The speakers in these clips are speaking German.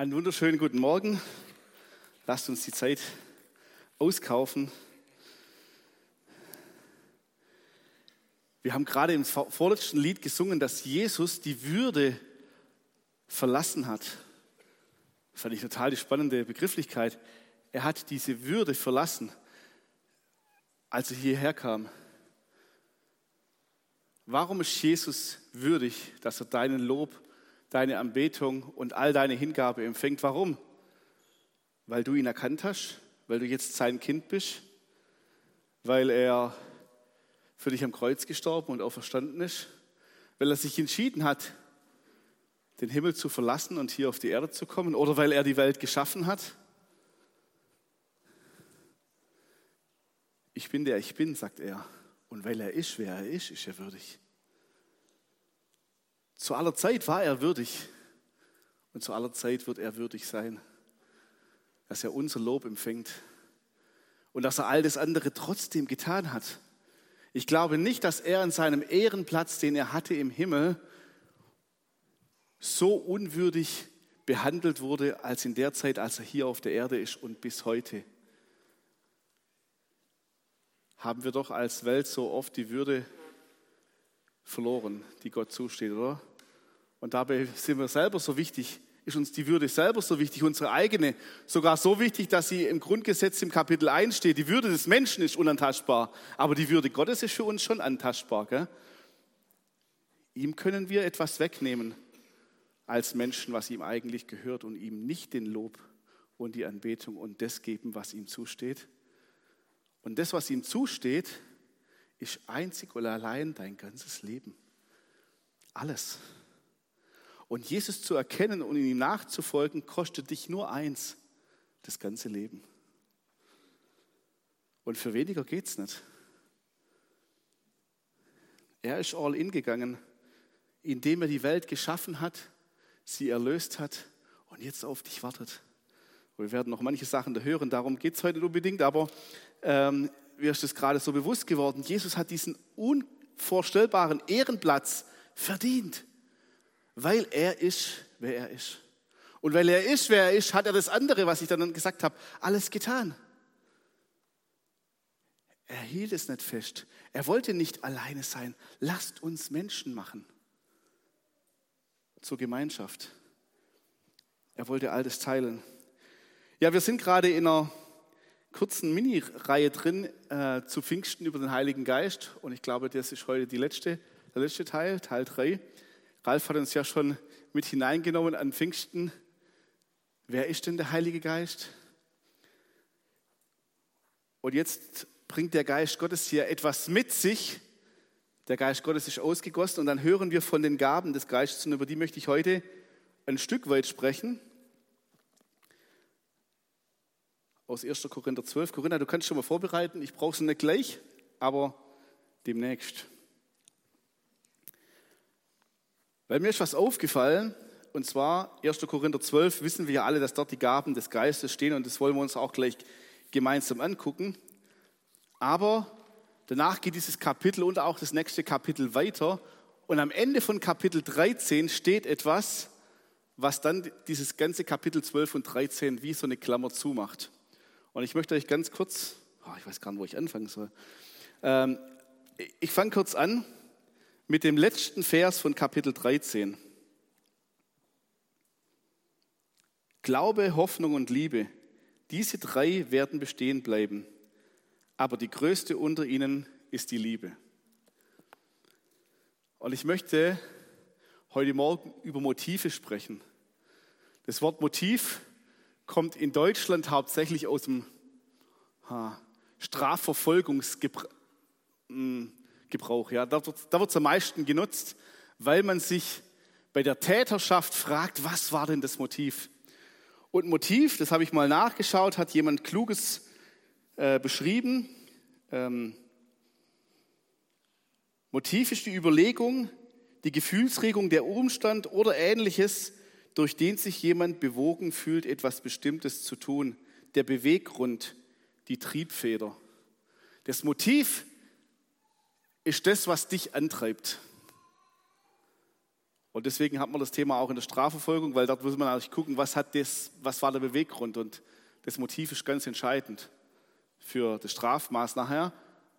Einen wunderschönen guten Morgen. Lasst uns die Zeit auskaufen. Wir haben gerade im vorletzten Lied gesungen, dass Jesus die Würde verlassen hat. Das fand ich total die spannende Begrifflichkeit. Er hat diese Würde verlassen, als er hierher kam. Warum ist Jesus würdig, dass er deinen Lob deine Anbetung und all deine Hingabe empfängt. Warum? Weil du ihn erkannt hast, weil du jetzt sein Kind bist, weil er für dich am Kreuz gestorben und auferstanden ist, weil er sich entschieden hat, den Himmel zu verlassen und hier auf die Erde zu kommen oder weil er die Welt geschaffen hat. Ich bin der ich bin, sagt er. Und weil er ist, wer er ist, ist er würdig. Zu aller Zeit war er würdig und zu aller Zeit wird er würdig sein, dass er unser Lob empfängt und dass er all das andere trotzdem getan hat. Ich glaube nicht, dass er an seinem Ehrenplatz, den er hatte im Himmel, so unwürdig behandelt wurde, als in der Zeit, als er hier auf der Erde ist und bis heute. Haben wir doch als Welt so oft die Würde verloren, die Gott zusteht, oder? Und dabei sind wir selber so wichtig, ist uns die Würde selber so wichtig, unsere eigene, sogar so wichtig, dass sie im Grundgesetz im Kapitel 1 steht. Die Würde des Menschen ist unantastbar, aber die Würde Gottes ist für uns schon antastbar. Gell? Ihm können wir etwas wegnehmen als Menschen, was ihm eigentlich gehört und ihm nicht den Lob und die Anbetung und das geben, was ihm zusteht. Und das, was ihm zusteht, ist einzig und allein dein ganzes Leben. Alles. Und Jesus zu erkennen und ihm nachzufolgen, kostet dich nur eins, das ganze Leben. Und für weniger geht es nicht. Er ist all in gegangen, indem er die Welt geschaffen hat, sie erlöst hat und jetzt auf dich wartet. Wir werden noch manche Sachen da hören, darum geht es heute nicht unbedingt, aber ähm, mir ist es gerade so bewusst geworden, Jesus hat diesen unvorstellbaren Ehrenplatz verdient weil er ist, wer er ist. Und weil er ist, wer er ist, hat er das andere, was ich dann gesagt habe, alles getan. Er hielt es nicht fest. Er wollte nicht alleine sein. Lasst uns Menschen machen. Zur Gemeinschaft. Er wollte all das teilen. Ja, wir sind gerade in einer kurzen Mini-Reihe drin äh, zu Pfingsten über den Heiligen Geist. Und ich glaube, das ist heute die letzte, der letzte Teil, Teil 3. Ralf hat uns ja schon mit hineingenommen an Pfingsten. Wer ist denn der Heilige Geist? Und jetzt bringt der Geist Gottes hier etwas mit sich. Der Geist Gottes ist ausgegossen und dann hören wir von den Gaben des Geistes und über die möchte ich heute ein Stück weit sprechen. Aus 1. Korinther 12. Corinna, du kannst schon mal vorbereiten. Ich brauche es nicht gleich, aber demnächst. Weil mir ist was aufgefallen, und zwar 1. Korinther 12 wissen wir ja alle, dass dort die Gaben des Geistes stehen und das wollen wir uns auch gleich gemeinsam angucken. Aber danach geht dieses Kapitel und auch das nächste Kapitel weiter und am Ende von Kapitel 13 steht etwas, was dann dieses ganze Kapitel 12 und 13 wie so eine Klammer zumacht. Und ich möchte euch ganz kurz, oh, ich weiß gar nicht, wo ich anfangen soll. Ähm, ich fange kurz an mit dem letzten Vers von Kapitel 13. Glaube, Hoffnung und Liebe, diese drei werden bestehen bleiben, aber die größte unter ihnen ist die Liebe. Und ich möchte heute Morgen über Motive sprechen. Das Wort Motiv kommt in Deutschland hauptsächlich aus dem Strafverfolgungsgebrauch Gebrauch. Ja, da wird da es am meisten genutzt, weil man sich bei der Täterschaft fragt, was war denn das Motiv? Und Motiv, das habe ich mal nachgeschaut, hat jemand Kluges äh, beschrieben. Ähm, Motiv ist die Überlegung, die Gefühlsregung, der Umstand oder ähnliches, durch den sich jemand bewogen fühlt, etwas Bestimmtes zu tun. Der Beweggrund, die Triebfeder. Das Motiv ist das, was dich antreibt. Und deswegen hat man das Thema auch in der Strafverfolgung, weil dort muss man natürlich gucken, was, hat das, was war der Beweggrund. Und das Motiv ist ganz entscheidend für das Strafmaß nachher.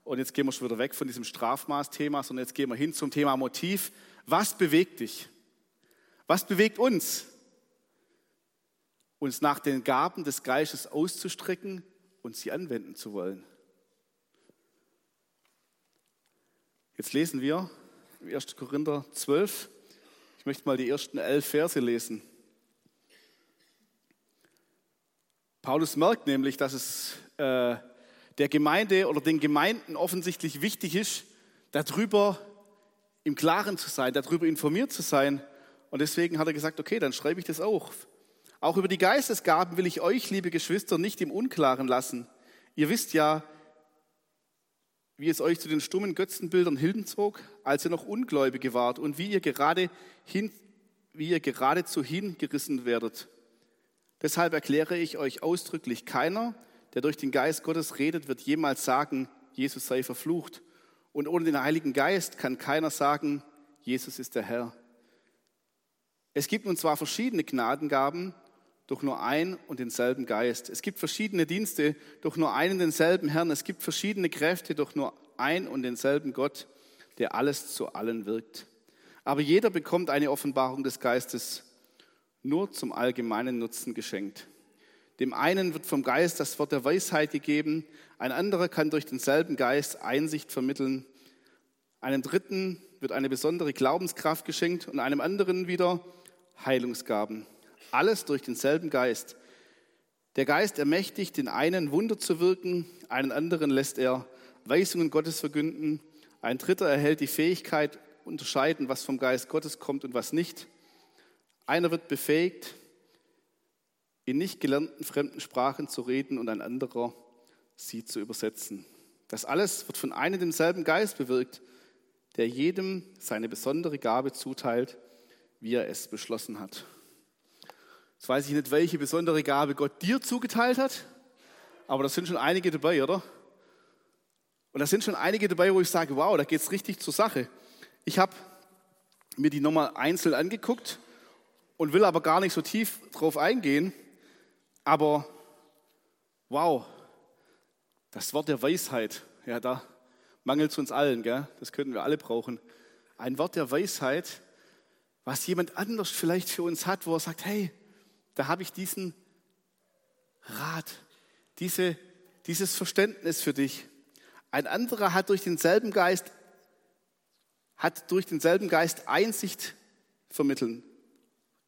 Und jetzt gehen wir schon wieder weg von diesem Strafmaß-Thema, sondern jetzt gehen wir hin zum Thema Motiv. Was bewegt dich? Was bewegt uns? Uns nach den Gaben des Geistes auszustrecken und sie anwenden zu wollen. Jetzt lesen wir 1. Korinther 12. Ich möchte mal die ersten elf Verse lesen. Paulus merkt nämlich, dass es äh, der Gemeinde oder den Gemeinden offensichtlich wichtig ist, darüber im Klaren zu sein, darüber informiert zu sein. Und deswegen hat er gesagt, okay, dann schreibe ich das auch. Auch über die Geistesgaben will ich euch, liebe Geschwister, nicht im Unklaren lassen. Ihr wisst ja, wie es euch zu den stummen Götzenbildern hinzog, als ihr noch Ungläubige wart und wie ihr, gerade hin, wie ihr geradezu hingerissen werdet. Deshalb erkläre ich euch ausdrücklich, keiner, der durch den Geist Gottes redet, wird jemals sagen, Jesus sei verflucht. Und ohne den Heiligen Geist kann keiner sagen, Jesus ist der Herr. Es gibt nun zwar verschiedene Gnadengaben, doch nur ein und denselben Geist. Es gibt verschiedene Dienste, doch nur einen denselben Herrn. Es gibt verschiedene Kräfte, doch nur ein und denselben Gott, der alles zu allen wirkt. Aber jeder bekommt eine Offenbarung des Geistes nur zum allgemeinen Nutzen geschenkt. Dem einen wird vom Geist das Wort der Weisheit gegeben, ein anderer kann durch denselben Geist Einsicht vermitteln, einem dritten wird eine besondere Glaubenskraft geschenkt und einem anderen wieder Heilungsgaben. Alles durch denselben Geist. Der Geist ermächtigt den einen Wunder zu wirken, einen anderen lässt er Weisungen Gottes verkünden, ein dritter erhält die Fähigkeit, unterscheiden, was vom Geist Gottes kommt und was nicht. Einer wird befähigt, in nicht gelernten fremden Sprachen zu reden und ein anderer sie zu übersetzen. Das alles wird von einem demselben Geist bewirkt, der jedem seine besondere Gabe zuteilt, wie er es beschlossen hat. Jetzt weiß ich nicht, welche besondere Gabe Gott dir zugeteilt hat, aber da sind schon einige dabei, oder? Und da sind schon einige dabei, wo ich sage, wow, da geht es richtig zur Sache. Ich habe mir die nochmal einzeln angeguckt und will aber gar nicht so tief drauf eingehen. Aber wow, das Wort der Weisheit, ja, da mangelt es uns allen, gell? das könnten wir alle brauchen. Ein Wort der Weisheit, was jemand anders vielleicht für uns hat, wo er sagt, hey, da habe ich diesen Rat, diese, dieses Verständnis für dich. Ein anderer hat durch denselben Geist, hat durch denselben Geist Einsicht vermitteln,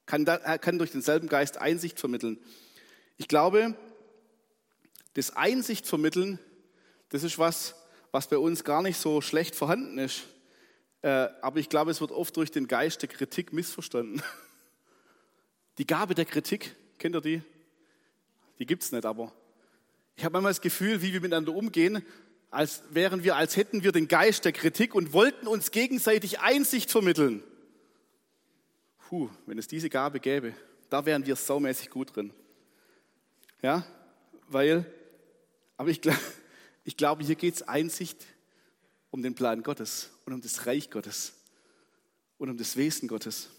kann, da, kann durch denselben Geist Einsicht vermitteln. Ich glaube, das Einsicht vermitteln, das ist was, was bei uns gar nicht so schlecht vorhanden ist. Äh, aber ich glaube, es wird oft durch den Geist der Kritik missverstanden. Die Gabe der Kritik, kennt ihr die? Die gibt es nicht, aber ich habe manchmal das Gefühl, wie wir miteinander umgehen, als wären wir, als hätten wir den Geist der Kritik und wollten uns gegenseitig Einsicht vermitteln. Puh, wenn es diese Gabe gäbe, da wären wir saumäßig gut drin. Ja, weil, aber ich, ich glaube, hier geht es Einsicht um den Plan Gottes und um das Reich Gottes und um das Wesen Gottes.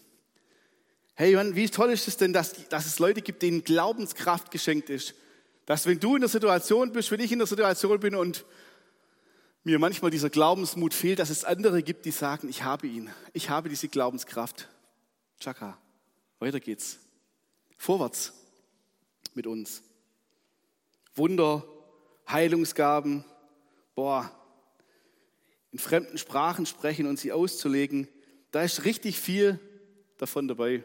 Hey Johann, wie toll ist es denn, dass, dass es Leute gibt, denen Glaubenskraft geschenkt ist. Dass wenn du in der Situation bist, wenn ich in der Situation bin und mir manchmal dieser Glaubensmut fehlt, dass es andere gibt, die sagen, ich habe ihn, ich habe diese Glaubenskraft. Chaka, weiter geht's. Vorwärts mit uns. Wunder, Heilungsgaben, boah, in fremden Sprachen sprechen und sie auszulegen, da ist richtig viel davon dabei.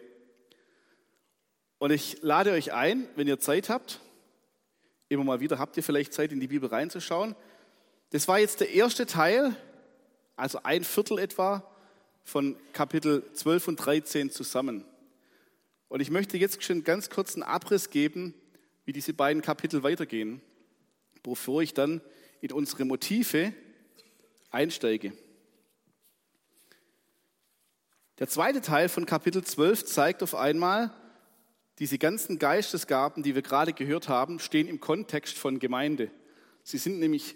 Und ich lade euch ein, wenn ihr Zeit habt, immer mal wieder habt ihr vielleicht Zeit, in die Bibel reinzuschauen. Das war jetzt der erste Teil, also ein Viertel etwa von Kapitel 12 und 13 zusammen. Und ich möchte jetzt schon ganz kurz einen Abriss geben, wie diese beiden Kapitel weitergehen, bevor ich dann in unsere Motive einsteige. Der zweite Teil von Kapitel 12 zeigt auf einmal, diese ganzen Geistesgaben, die wir gerade gehört haben, stehen im Kontext von Gemeinde. Sie sind nämlich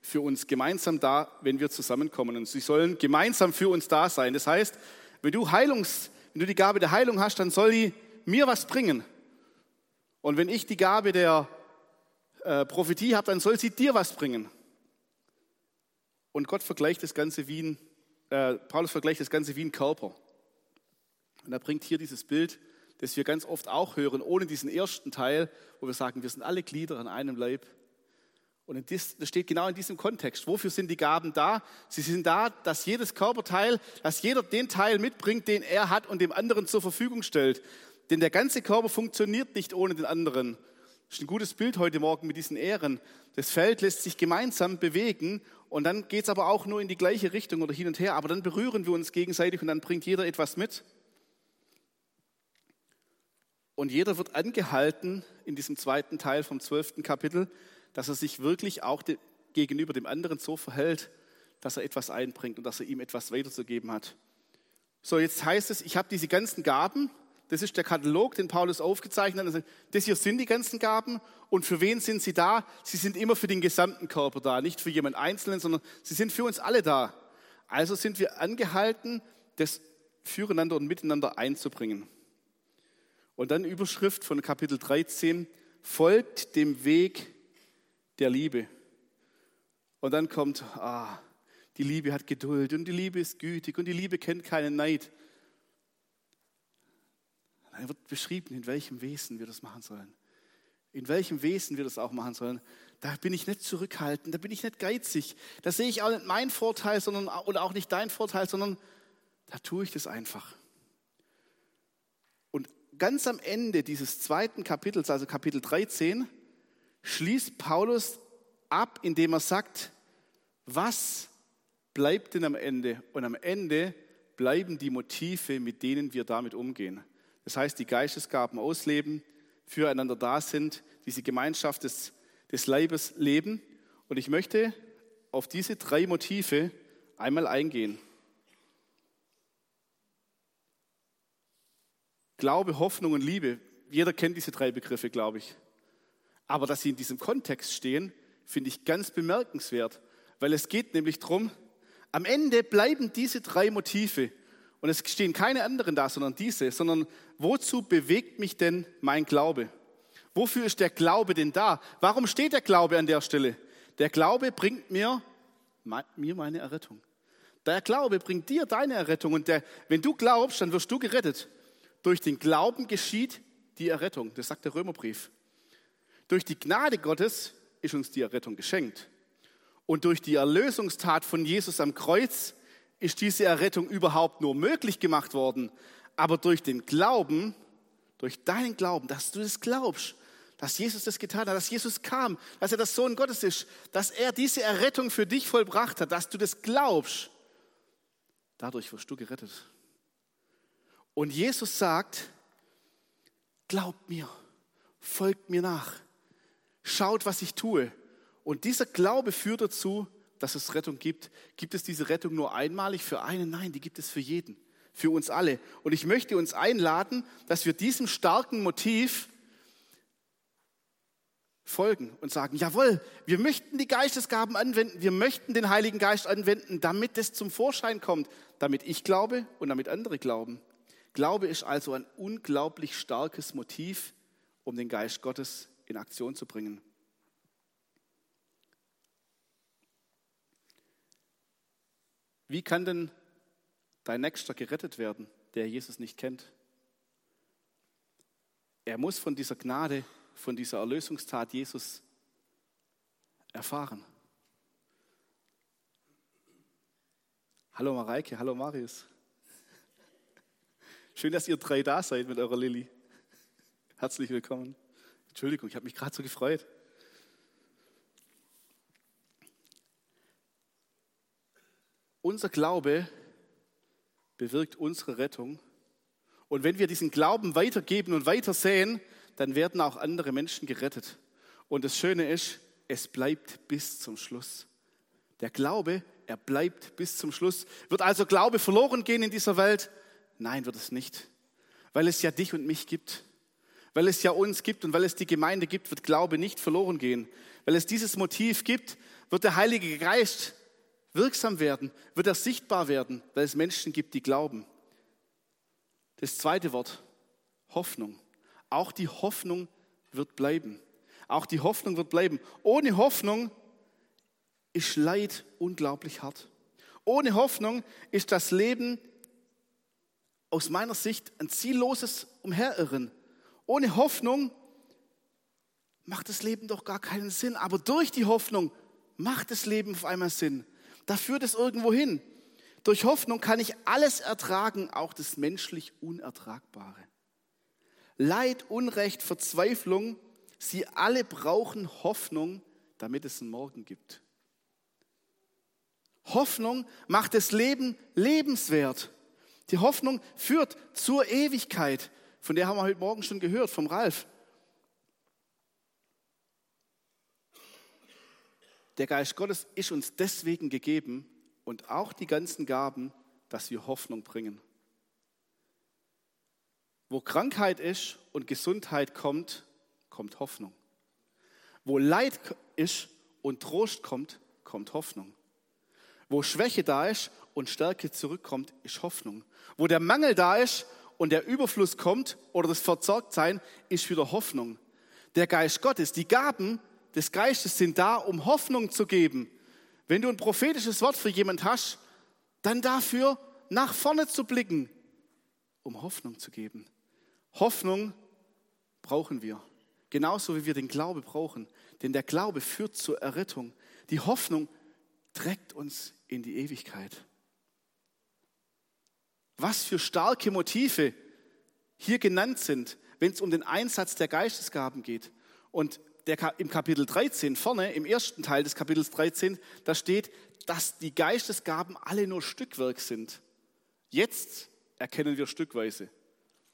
für uns gemeinsam da, wenn wir zusammenkommen. Und sie sollen gemeinsam für uns da sein. Das heißt, Wenn du, Heilungs, wenn du die Gabe der Heilung hast, dann soll die mir was bringen. Und wenn ich die Gabe der äh, Prophetie habe, dann soll sie dir was bringen. Und Gott vergleicht das Ganze wie ein, äh, Paulus vergleicht das Ganze wie ein Körper. Und er bringt hier dieses Bild, das wir ganz oft auch hören, ohne diesen ersten Teil, wo wir sagen, wir sind alle Glieder an einem Leib. Und das steht genau in diesem Kontext. Wofür sind die Gaben da? Sie sind da, dass jedes Körperteil, dass jeder den Teil mitbringt, den er hat und dem anderen zur Verfügung stellt. Denn der ganze Körper funktioniert nicht ohne den anderen. Das ist ein gutes Bild heute Morgen mit diesen Ehren. Das Feld lässt sich gemeinsam bewegen und dann geht es aber auch nur in die gleiche Richtung oder hin und her. Aber dann berühren wir uns gegenseitig und dann bringt jeder etwas mit. Und jeder wird angehalten in diesem zweiten Teil vom zwölften Kapitel, dass er sich wirklich auch gegenüber dem anderen so verhält, dass er etwas einbringt und dass er ihm etwas weiterzugeben hat. So, jetzt heißt es, ich habe diese ganzen Gaben. Das ist der Katalog, den Paulus aufgezeichnet hat. Das hier sind die ganzen Gaben. Und für wen sind sie da? Sie sind immer für den gesamten Körper da, nicht für jemand Einzelnen, sondern sie sind für uns alle da. Also sind wir angehalten, das füreinander und miteinander einzubringen. Und dann Überschrift von Kapitel 13, folgt dem Weg der Liebe. Und dann kommt, ah, die Liebe hat Geduld und die Liebe ist gütig und die Liebe kennt keinen Neid. Dann wird beschrieben, in welchem Wesen wir das machen sollen. In welchem Wesen wir das auch machen sollen. Da bin ich nicht zurückhaltend, da bin ich nicht geizig. Da sehe ich auch nicht meinen Vorteil sondern, oder auch nicht deinen Vorteil, sondern da tue ich das einfach ganz am Ende dieses zweiten Kapitels, also Kapitel 13, schließt Paulus ab, indem er sagt, was bleibt denn am Ende? Und am Ende bleiben die Motive, mit denen wir damit umgehen. Das heißt, die Geistesgaben ausleben, füreinander da sind, diese Gemeinschaft des, des Leibes leben. Und ich möchte auf diese drei Motive einmal eingehen. Glaube, Hoffnung und Liebe, jeder kennt diese drei Begriffe, glaube ich. Aber dass sie in diesem Kontext stehen, finde ich ganz bemerkenswert, weil es geht nämlich darum, am Ende bleiben diese drei Motive und es stehen keine anderen da, sondern diese, sondern wozu bewegt mich denn mein Glaube? Wofür ist der Glaube denn da? Warum steht der Glaube an der Stelle? Der Glaube bringt mir, mir meine Errettung. Der Glaube bringt dir deine Errettung und der, wenn du glaubst, dann wirst du gerettet. Durch den Glauben geschieht die Errettung. Das sagt der Römerbrief. Durch die Gnade Gottes ist uns die Errettung geschenkt. Und durch die Erlösungstat von Jesus am Kreuz ist diese Errettung überhaupt nur möglich gemacht worden. Aber durch den Glauben, durch deinen Glauben, dass du das glaubst, dass Jesus das getan hat, dass Jesus kam, dass er der Sohn Gottes ist, dass er diese Errettung für dich vollbracht hat, dass du das glaubst, dadurch wirst du gerettet. Und Jesus sagt, glaubt mir, folgt mir nach, schaut, was ich tue. Und dieser Glaube führt dazu, dass es Rettung gibt. Gibt es diese Rettung nur einmalig für einen? Nein, die gibt es für jeden, für uns alle. Und ich möchte uns einladen, dass wir diesem starken Motiv folgen und sagen, jawohl, wir möchten die Geistesgaben anwenden, wir möchten den Heiligen Geist anwenden, damit es zum Vorschein kommt, damit ich glaube und damit andere glauben. Glaube ist also ein unglaublich starkes Motiv, um den Geist Gottes in Aktion zu bringen. Wie kann denn dein Nächster gerettet werden, der Jesus nicht kennt? Er muss von dieser Gnade, von dieser Erlösungstat Jesus erfahren. Hallo Mareike, hallo Marius. Schön, dass ihr drei da seid mit eurer Lilly. Herzlich willkommen. Entschuldigung, ich habe mich gerade so gefreut. Unser Glaube bewirkt unsere Rettung. Und wenn wir diesen Glauben weitergeben und weitersehen, dann werden auch andere Menschen gerettet. Und das Schöne ist, es bleibt bis zum Schluss. Der Glaube, er bleibt bis zum Schluss. Wird also Glaube verloren gehen in dieser Welt? Nein, wird es nicht. Weil es ja dich und mich gibt. Weil es ja uns gibt und weil es die Gemeinde gibt, wird Glaube nicht verloren gehen. Weil es dieses Motiv gibt, wird der Heilige Geist wirksam werden, wird er sichtbar werden, weil es Menschen gibt, die glauben. das zweite Wort, Hoffnung. Auch die Hoffnung wird bleiben. Auch die Hoffnung wird bleiben. Ohne Hoffnung ist Leid unglaublich hart. Ohne Hoffnung ist das Leben aus meiner Sicht ein zielloses Umherirren. Ohne Hoffnung macht das Leben doch gar keinen Sinn. Aber durch die Hoffnung macht das Leben auf einmal Sinn. Da führt es irgendwo hin. Durch Hoffnung kann ich alles ertragen, auch das menschlich Unertragbare. Leid, Unrecht, Verzweiflung, sie alle brauchen Hoffnung, damit es einen Morgen gibt. Hoffnung macht das Leben lebenswert. Die Hoffnung führt zur Ewigkeit. Von der haben wir heute Morgen schon gehört, vom Ralf. Der Geist Gottes ist uns deswegen gegeben und auch die ganzen Gaben, dass wir Hoffnung bringen. Wo Krankheit ist und Gesundheit kommt, kommt Hoffnung. Wo Leid ist und Trost kommt, kommt Hoffnung. Wo Schwäche da ist und Stärke zurückkommt, ist Hoffnung. Wo der Mangel da ist und der Überfluss kommt oder das Versorgtsein, ist wieder Hoffnung. Der Geist Gottes, die Gaben des Geistes sind da, um Hoffnung zu geben. Wenn du ein prophetisches Wort für jemand hast, dann dafür nach vorne zu blicken, um Hoffnung zu geben. Hoffnung brauchen wir. Genauso wie wir den Glaube brauchen. Denn der Glaube führt zur Errettung. Die Hoffnung trägt uns in die Ewigkeit. Was für starke Motive hier genannt sind, wenn es um den Einsatz der Geistesgaben geht. Und der, im Kapitel 13 vorne, im ersten Teil des Kapitels 13, da steht, dass die Geistesgaben alle nur Stückwerk sind. Jetzt erkennen wir stückweise.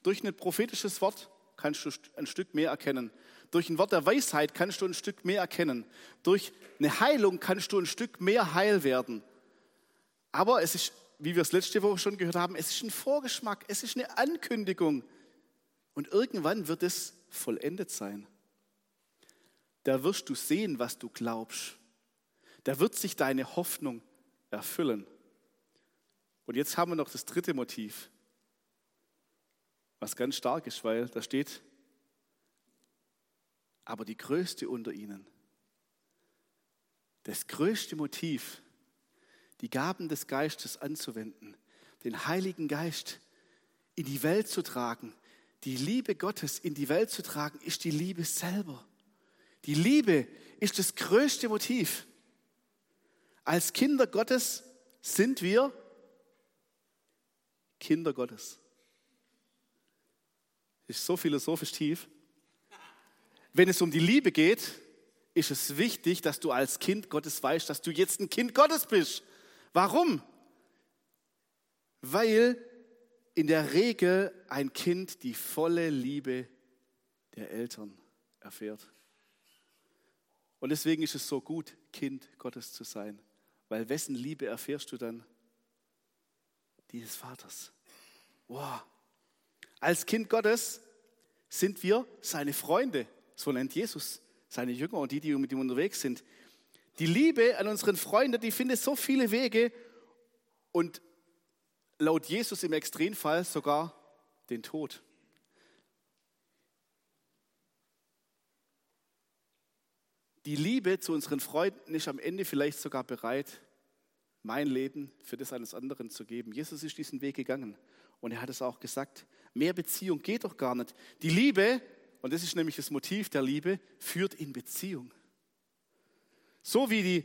Durch ein prophetisches Wort kannst du ein Stück mehr erkennen. Durch ein Wort der Weisheit kannst du ein Stück mehr erkennen. Durch eine Heilung kannst du ein Stück mehr heil werden. Aber es ist, wie wir es letzte Woche schon gehört haben, es ist ein Vorgeschmack, es ist eine Ankündigung. Und irgendwann wird es vollendet sein. Da wirst du sehen, was du glaubst. Da wird sich deine Hoffnung erfüllen. Und jetzt haben wir noch das dritte Motiv, was ganz stark ist, weil da steht, aber die größte unter ihnen, das größte Motiv, die Gaben des Geistes anzuwenden, den Heiligen Geist in die Welt zu tragen, die Liebe Gottes in die Welt zu tragen, ist die Liebe selber. Die Liebe ist das größte Motiv. Als Kinder Gottes sind wir Kinder Gottes. Ist so philosophisch tief. Wenn es um die Liebe geht, ist es wichtig, dass du als Kind Gottes weißt, dass du jetzt ein Kind Gottes bist. Warum? Weil in der Regel ein Kind die volle Liebe der Eltern erfährt. Und deswegen ist es so gut, Kind Gottes zu sein, weil wessen Liebe erfährst du dann? Die des Vaters. Wow. Als Kind Gottes sind wir seine Freunde, so nennt Jesus seine Jünger und die, die mit ihm unterwegs sind. Die Liebe an unseren Freunden, die findet so viele Wege und laut Jesus im Extremfall sogar den Tod. Die Liebe zu unseren Freunden ist am Ende vielleicht sogar bereit, mein Leben für das eines anderen zu geben. Jesus ist diesen Weg gegangen und er hat es auch gesagt. Mehr Beziehung geht doch gar nicht. Die Liebe, und das ist nämlich das Motiv der Liebe, führt in Beziehung. So wie, die,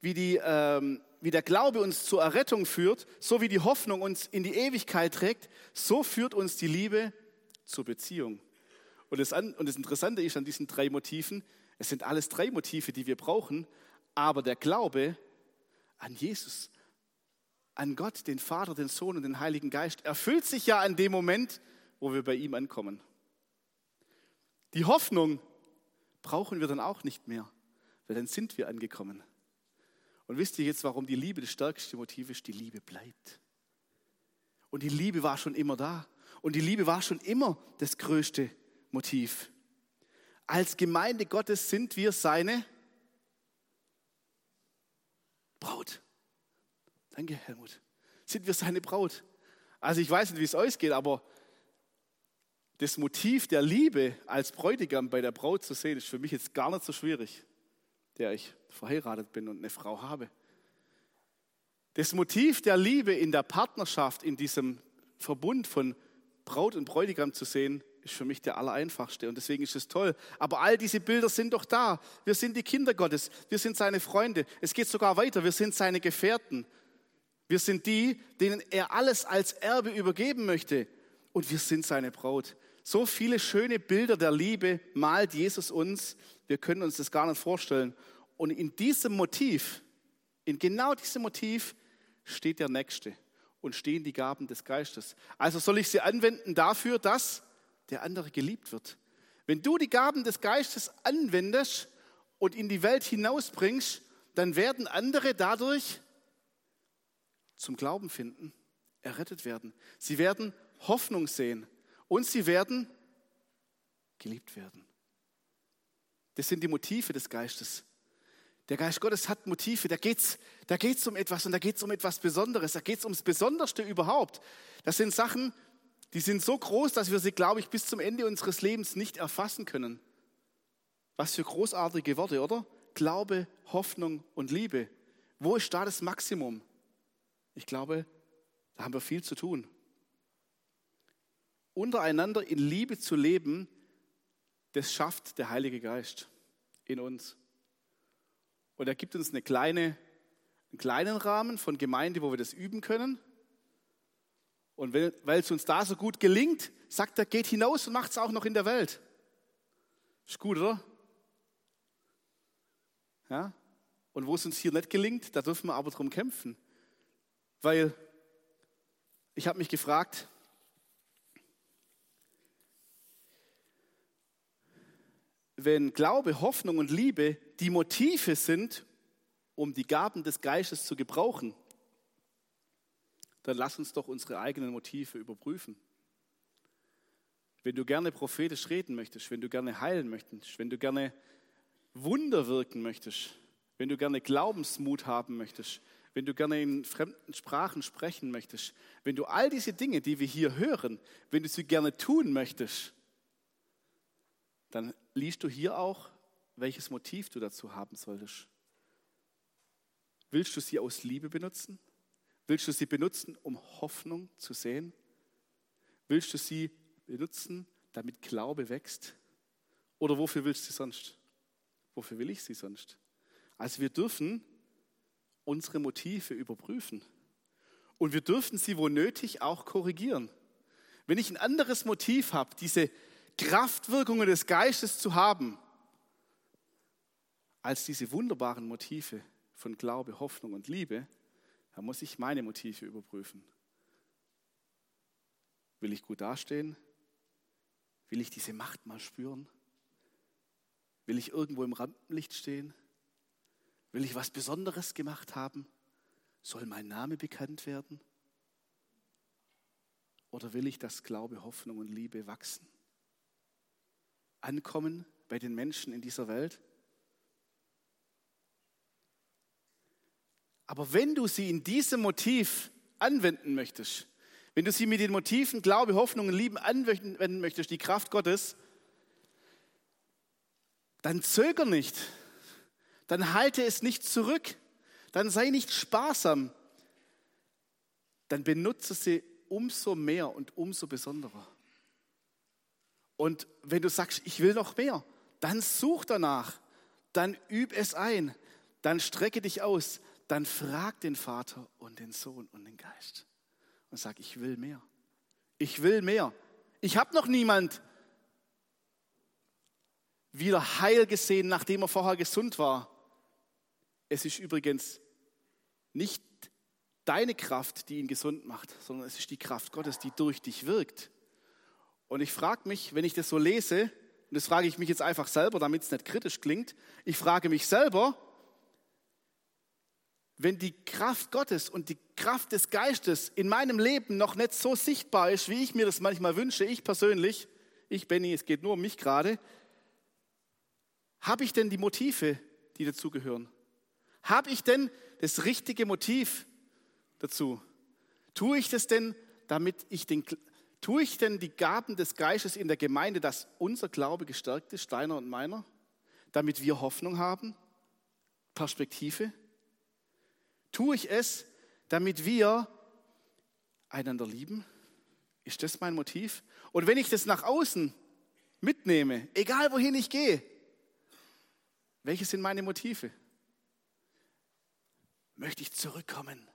wie, die, ähm, wie der Glaube uns zur Errettung führt, so wie die Hoffnung uns in die Ewigkeit trägt, so führt uns die Liebe zur Beziehung. Und das, und das Interessante ist an diesen drei Motiven, es sind alles drei Motive, die wir brauchen, aber der Glaube an Jesus, an Gott, den Vater, den Sohn und den Heiligen Geist, erfüllt sich ja an dem Moment, wo wir bei ihm ankommen. Die Hoffnung brauchen wir dann auch nicht mehr, weil dann sind wir angekommen. Und wisst ihr jetzt, warum die Liebe das stärkste Motiv ist? Die Liebe bleibt. Und die Liebe war schon immer da. Und die Liebe war schon immer das größte Motiv. Als Gemeinde Gottes sind wir seine Braut. Danke, Helmut. Sind wir seine Braut? Also ich weiß nicht, wie es euch geht, aber das Motiv der Liebe als Bräutigam bei der Braut zu sehen, ist für mich jetzt gar nicht so schwierig, der ich verheiratet bin und eine Frau habe. Das Motiv der Liebe in der Partnerschaft, in diesem Verbund von Braut und Bräutigam zu sehen, ist für mich der allereinfachste und deswegen ist es toll. Aber all diese Bilder sind doch da. Wir sind die Kinder Gottes, wir sind seine Freunde. Es geht sogar weiter, wir sind seine Gefährten. Wir sind die, denen er alles als Erbe übergeben möchte und wir sind seine Braut. So viele schöne Bilder der Liebe malt Jesus uns. Wir können uns das gar nicht vorstellen. Und in diesem Motiv, in genau diesem Motiv steht der Nächste und stehen die Gaben des Geistes. Also soll ich sie anwenden dafür, dass der andere geliebt wird. Wenn du die Gaben des Geistes anwendest und in die Welt hinausbringst, dann werden andere dadurch zum Glauben finden, errettet werden. Sie werden Hoffnung sehen und sie werden geliebt werden. Das sind die Motive des Geistes. Der Geist Gottes hat Motive, da geht es da geht's um etwas und da geht es um etwas Besonderes, da geht es ums Besonderste überhaupt. Das sind Sachen, die sind so groß, dass wir sie, glaube ich, bis zum Ende unseres Lebens nicht erfassen können. Was für großartige Worte, oder? Glaube, Hoffnung und Liebe. Wo ist da das Maximum? Ich glaube, da haben wir viel zu tun untereinander in Liebe zu leben, das schafft der Heilige Geist in uns. Und er gibt uns eine kleine, einen kleinen Rahmen von Gemeinde, wo wir das üben können. Und weil es uns da so gut gelingt, sagt er, geht hinaus und macht es auch noch in der Welt. Ist gut, oder? Ja? Und wo es uns hier nicht gelingt, da dürfen wir aber drum kämpfen. Weil ich habe mich gefragt, wenn Glaube, Hoffnung und Liebe die Motive sind, um die Gaben des Geistes zu gebrauchen, dann lass uns doch unsere eigenen Motive überprüfen. Wenn du gerne prophetisch reden möchtest, wenn du gerne heilen möchtest, wenn du gerne Wunder wirken möchtest, wenn du gerne Glaubensmut haben möchtest, wenn du gerne in fremden Sprachen sprechen möchtest, wenn du all diese Dinge, die wir hier hören, wenn du sie gerne tun möchtest, dann liest du hier auch, welches Motiv du dazu haben solltest. Willst du sie aus Liebe benutzen? Willst du sie benutzen, um Hoffnung zu sehen? Willst du sie benutzen, damit Glaube wächst? Oder wofür willst du sie sonst? Wofür will ich sie sonst? Also wir dürfen unsere Motive überprüfen. Und wir dürfen sie wo nötig auch korrigieren. Wenn ich ein anderes Motiv habe, diese Kraftwirkungen des Geistes zu haben, als diese wunderbaren Motive von Glaube, Hoffnung und Liebe, da muss ich meine Motive überprüfen. Will ich gut dastehen? Will ich diese Macht mal spüren? Will ich irgendwo im Rampenlicht stehen? Will ich was Besonderes gemacht haben? Soll mein Name bekannt werden? Oder will ich, dass Glaube, Hoffnung und Liebe wachsen? Ankommen bei den Menschen in dieser Welt? Aber wenn du sie in diesem Motiv anwenden möchtest, wenn du sie mit den Motiven Glaube, Hoffnung und Lieben anwenden möchtest, die Kraft Gottes, dann zöger nicht, dann halte es nicht zurück, dann sei nicht sparsam, dann benutze sie umso mehr und umso besonderer. Und wenn du sagst, ich will noch mehr, dann such danach, dann üb es ein, dann strecke dich aus, dann frag den Vater und den Sohn und den Geist und sag, ich will mehr. Ich will mehr. Ich habe noch niemand wieder heil gesehen, nachdem er vorher gesund war. Es ist übrigens nicht deine Kraft, die ihn gesund macht, sondern es ist die Kraft Gottes, die durch dich wirkt. Und ich frage mich, wenn ich das so lese, und das frage ich mich jetzt einfach selber, damit es nicht kritisch klingt, ich frage mich selber, wenn die Kraft Gottes und die Kraft des Geistes in meinem Leben noch nicht so sichtbar ist, wie ich mir das manchmal wünsche, ich persönlich, ich Benny, es geht nur um mich gerade, habe ich denn die Motive, die dazugehören? Habe ich denn das richtige Motiv dazu? Tue ich das denn, damit ich den, Tue ich denn die Gaben des Geistes in der Gemeinde, dass unser Glaube gestärkt ist, deiner und meiner, damit wir Hoffnung haben, Perspektive? Tue ich es, damit wir einander lieben? Ist das mein Motiv? Und wenn ich das nach außen mitnehme, egal wohin ich gehe, welche sind meine Motive? Möchte ich zurückkommen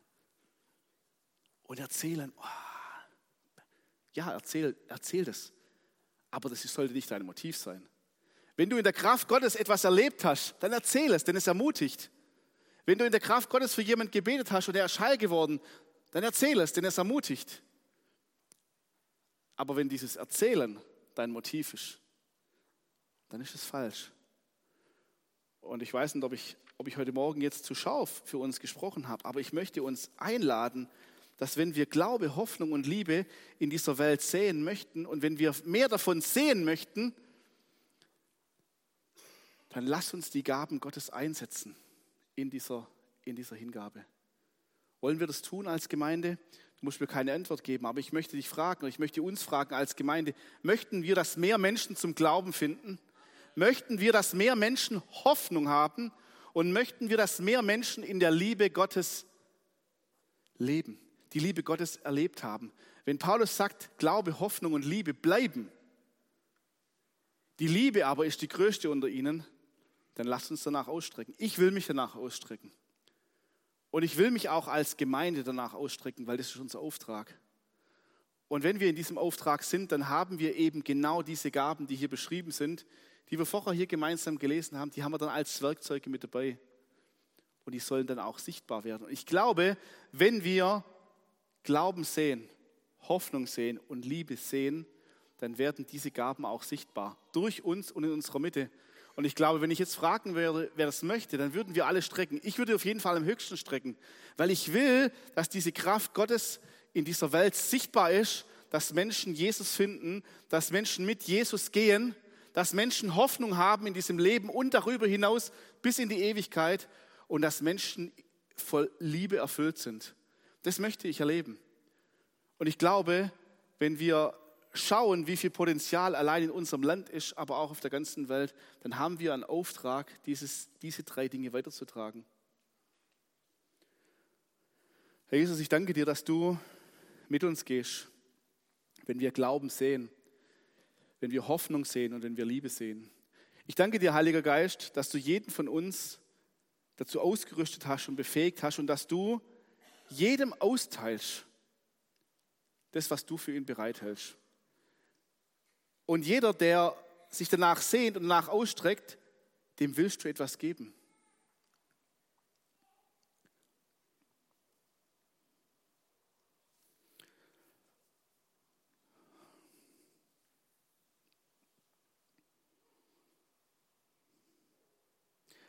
und erzählen, oh, ja, erzähl, erzähl das, aber das sollte nicht dein Motiv sein. Wenn du in der Kraft Gottes etwas erlebt hast, dann erzähl es, denn es ermutigt. Wenn du in der Kraft Gottes für jemanden gebetet hast und er ist heil geworden, dann erzähl es, denn es ermutigt. Aber wenn dieses Erzählen dein Motiv ist, dann ist es falsch. Und ich weiß nicht, ob ich, ob ich heute Morgen jetzt zu scharf für uns gesprochen habe, aber ich möchte uns einladen, dass wenn wir Glaube, Hoffnung und Liebe in dieser Welt sehen möchten und wenn wir mehr davon sehen möchten, dann lass uns die Gaben Gottes einsetzen in dieser, in dieser Hingabe. Wollen wir das tun als Gemeinde? Du musst mir keine Antwort geben, aber ich möchte dich fragen, ich möchte uns fragen als Gemeinde, möchten wir, dass mehr Menschen zum Glauben finden? Möchten wir, dass mehr Menschen Hoffnung haben? Und möchten wir, dass mehr Menschen in der Liebe Gottes leben, die Liebe Gottes erlebt haben? Wenn Paulus sagt, Glaube, Hoffnung und Liebe bleiben, die Liebe aber ist die größte unter ihnen, dann lasst uns danach ausstrecken. Ich will mich danach ausstrecken. Und ich will mich auch als Gemeinde danach ausstrecken, weil das ist unser Auftrag. Und wenn wir in diesem Auftrag sind, dann haben wir eben genau diese Gaben, die hier beschrieben sind, die wir vorher hier gemeinsam gelesen haben, die haben wir dann als Werkzeuge mit dabei. Und die sollen dann auch sichtbar werden. Und ich glaube, wenn wir Glauben sehen, Hoffnung sehen und Liebe sehen, dann werden diese Gaben auch sichtbar. Durch uns und in unserer Mitte. Und ich glaube, wenn ich jetzt fragen würde, wer das möchte, dann würden wir alle strecken. Ich würde auf jeden Fall am höchsten strecken, weil ich will, dass diese Kraft Gottes in dieser Welt sichtbar ist, dass Menschen Jesus finden, dass Menschen mit Jesus gehen, dass Menschen Hoffnung haben in diesem Leben und darüber hinaus bis in die Ewigkeit und dass Menschen voll Liebe erfüllt sind. Das möchte ich erleben. Und ich glaube, wenn wir schauen, wie viel Potenzial allein in unserem Land ist, aber auch auf der ganzen Welt, dann haben wir einen Auftrag, dieses, diese drei Dinge weiterzutragen. Herr Jesus, ich danke dir, dass du mit uns gehst, wenn wir Glauben sehen, wenn wir Hoffnung sehen und wenn wir Liebe sehen. Ich danke dir, Heiliger Geist, dass du jeden von uns dazu ausgerüstet hast und befähigt hast und dass du jedem austeilst, das, was du für ihn bereithältst. Und jeder, der sich danach sehnt und danach ausstreckt, dem willst du etwas geben.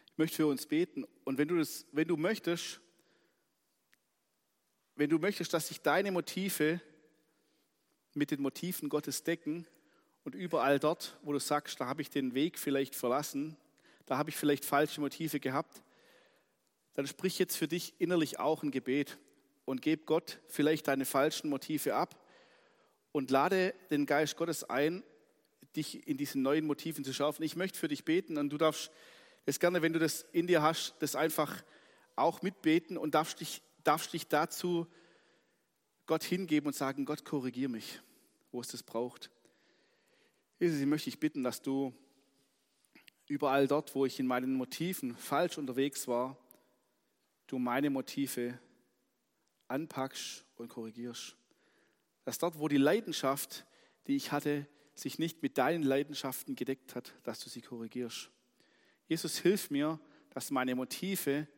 Ich möchte für uns beten. Und wenn du, das, wenn du möchtest, wenn du möchtest, dass sich deine Motive mit den Motiven Gottes decken, und überall dort, wo du sagst, da habe ich den Weg vielleicht verlassen, da habe ich vielleicht falsche Motive gehabt, dann sprich jetzt für dich innerlich auch ein Gebet und gib Gott vielleicht deine falschen Motive ab und lade den Geist Gottes ein, dich in diesen neuen Motiven zu schärfen. Ich möchte für dich beten und du darfst es gerne, wenn du das in dir hast, das einfach auch mitbeten und darfst dich, darfst dich dazu Gott hingeben und sagen, Gott, korrigier mich, wo es das braucht. Jesus, ich möchte dich bitten, dass du überall dort, wo ich in meinen Motiven falsch unterwegs war, du meine Motive anpackst und korrigierst. Dass dort, wo die Leidenschaft, die ich hatte, sich nicht mit deinen Leidenschaften gedeckt hat, dass du sie korrigierst. Jesus, hilf mir, dass meine Motive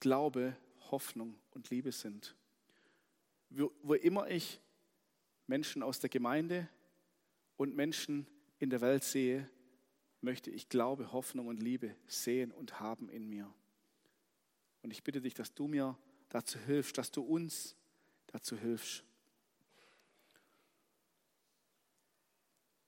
Glaube, Hoffnung und Liebe sind. Wo, wo immer ich Menschen aus der Gemeinde, und Menschen in der Welt sehe, möchte ich Glaube, Hoffnung und Liebe sehen und haben in mir. Und ich bitte dich, dass du mir dazu hilfst, dass du uns dazu hilfst.